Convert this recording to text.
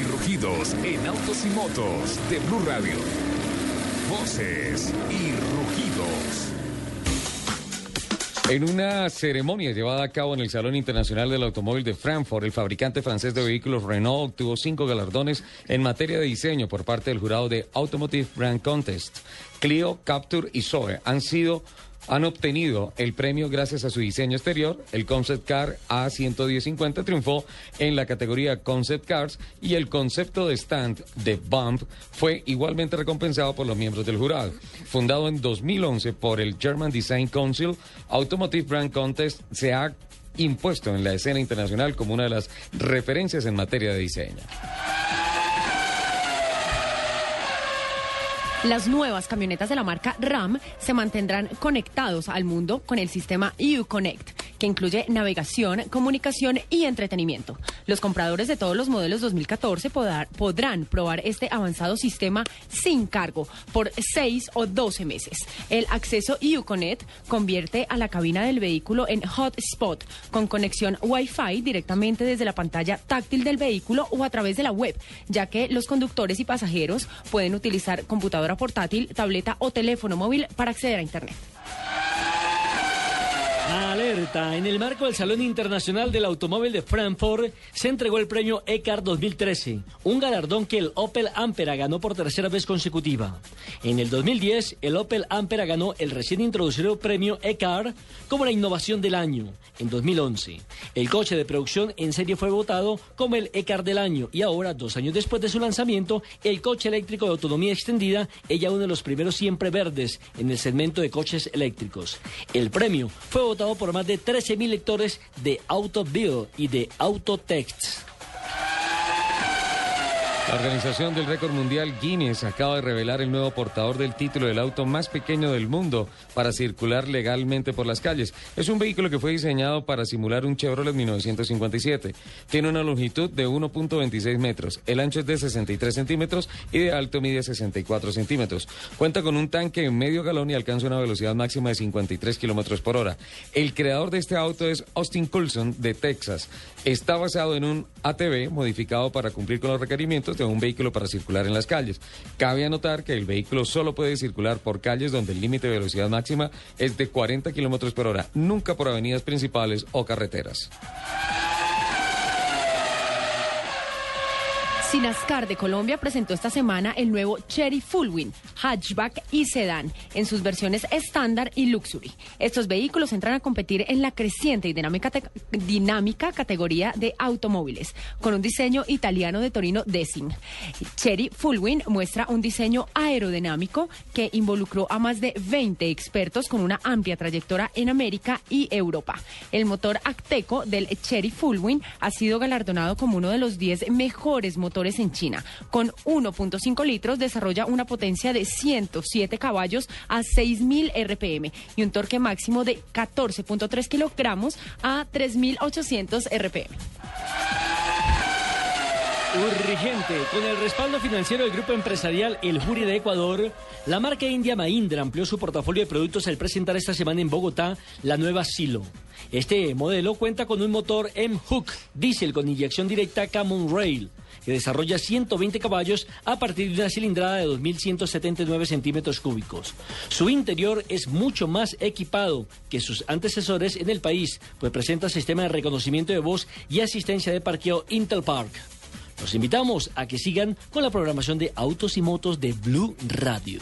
Y rugidos en autos y motos de Blue Radio. Voces y rugidos. En una ceremonia llevada a cabo en el Salón Internacional del Automóvil de Frankfurt, el fabricante francés de vehículos Renault obtuvo cinco galardones en materia de diseño por parte del jurado de Automotive Brand Contest. Clio, Capture y Zoe han sido han obtenido el premio gracias a su diseño exterior. El Concept Car A11050 triunfó en la categoría Concept Cars y el concepto de stand de Bump fue igualmente recompensado por los miembros del jurado. Fundado en 2011 por el German Design Council, Automotive Brand Contest se ha impuesto en la escena internacional como una de las referencias en materia de diseño. Las nuevas camionetas de la marca RAM se mantendrán conectados al mundo con el sistema Uconnect, que incluye navegación, comunicación y entretenimiento. Los compradores de todos los modelos 2014 podrán probar este avanzado sistema sin cargo por 6 o 12 meses. El acceso Uconnect convierte a la cabina del vehículo en hotspot con conexión Wi-Fi directamente desde la pantalla táctil del vehículo o a través de la web, ya que los conductores y pasajeros pueden utilizar computadora portátil, tableta o teléfono móvil para acceder a Internet. Alerta. En el marco del Salón Internacional del Automóvil de Frankfurt se entregó el premio ECAR 2013, un galardón que el Opel Ampera ganó por tercera vez consecutiva. En el 2010, el Opel Ampera ganó el recién introducido premio ECAR como la innovación del año. En 2011, el coche de producción en serie fue votado como el ECAR del año y ahora, dos años después de su lanzamiento, el coche eléctrico de autonomía extendida es ya uno de los primeros siempre verdes en el segmento de coches eléctricos. El premio fue votado por más de 13.000 lectores de AutoBill y de Autotext. La organización del récord mundial Guinness acaba de revelar el nuevo portador del título del auto más pequeño del mundo para circular legalmente por las calles. Es un vehículo que fue diseñado para simular un Chevrolet 1957. Tiene una longitud de 1.26 metros, el ancho es de 63 centímetros y de alto mide 64 centímetros. Cuenta con un tanque en medio galón y alcanza una velocidad máxima de 53 kilómetros por hora. El creador de este auto es Austin Coulson de Texas. Está basado en un ATV modificado para cumplir con los requerimientos de un vehículo para circular en las calles. Cabe anotar que el vehículo solo puede circular por calles donde el límite de velocidad máxima es de 40 kilómetros por hora, nunca por avenidas principales o carreteras. Sinascar de Colombia presentó esta semana el nuevo Cherry Fullwin, hatchback y sedán en sus versiones estándar y luxury. Estos vehículos entran a competir en la creciente y dinámica, categoría de automóviles, con un diseño italiano de Torino Design. Cherry Fullwin muestra un diseño aerodinámico que involucró a más de 20 expertos con una amplia trayectoria en América y Europa. El motor Acteco del Cherry Fullwin ha sido galardonado como uno de los 10 mejores en China. Con 1.5 litros desarrolla una potencia de 107 caballos a 6.000 RPM y un torque máximo de 14.3 kilogramos a 3.800 RPM. Urgente. Con el respaldo financiero del grupo empresarial El Jury de Ecuador, la marca india Mahindra amplió su portafolio de productos al presentar esta semana en Bogotá la nueva Silo. Este modelo cuenta con un motor M-Hook diésel con inyección directa Camon Rail que desarrolla 120 caballos a partir de una cilindrada de 2.179 centímetros cúbicos. Su interior es mucho más equipado que sus antecesores en el país, pues presenta sistema de reconocimiento de voz y asistencia de parqueo Intel Park. Los invitamos a que sigan con la programación de Autos y Motos de Blue Radio.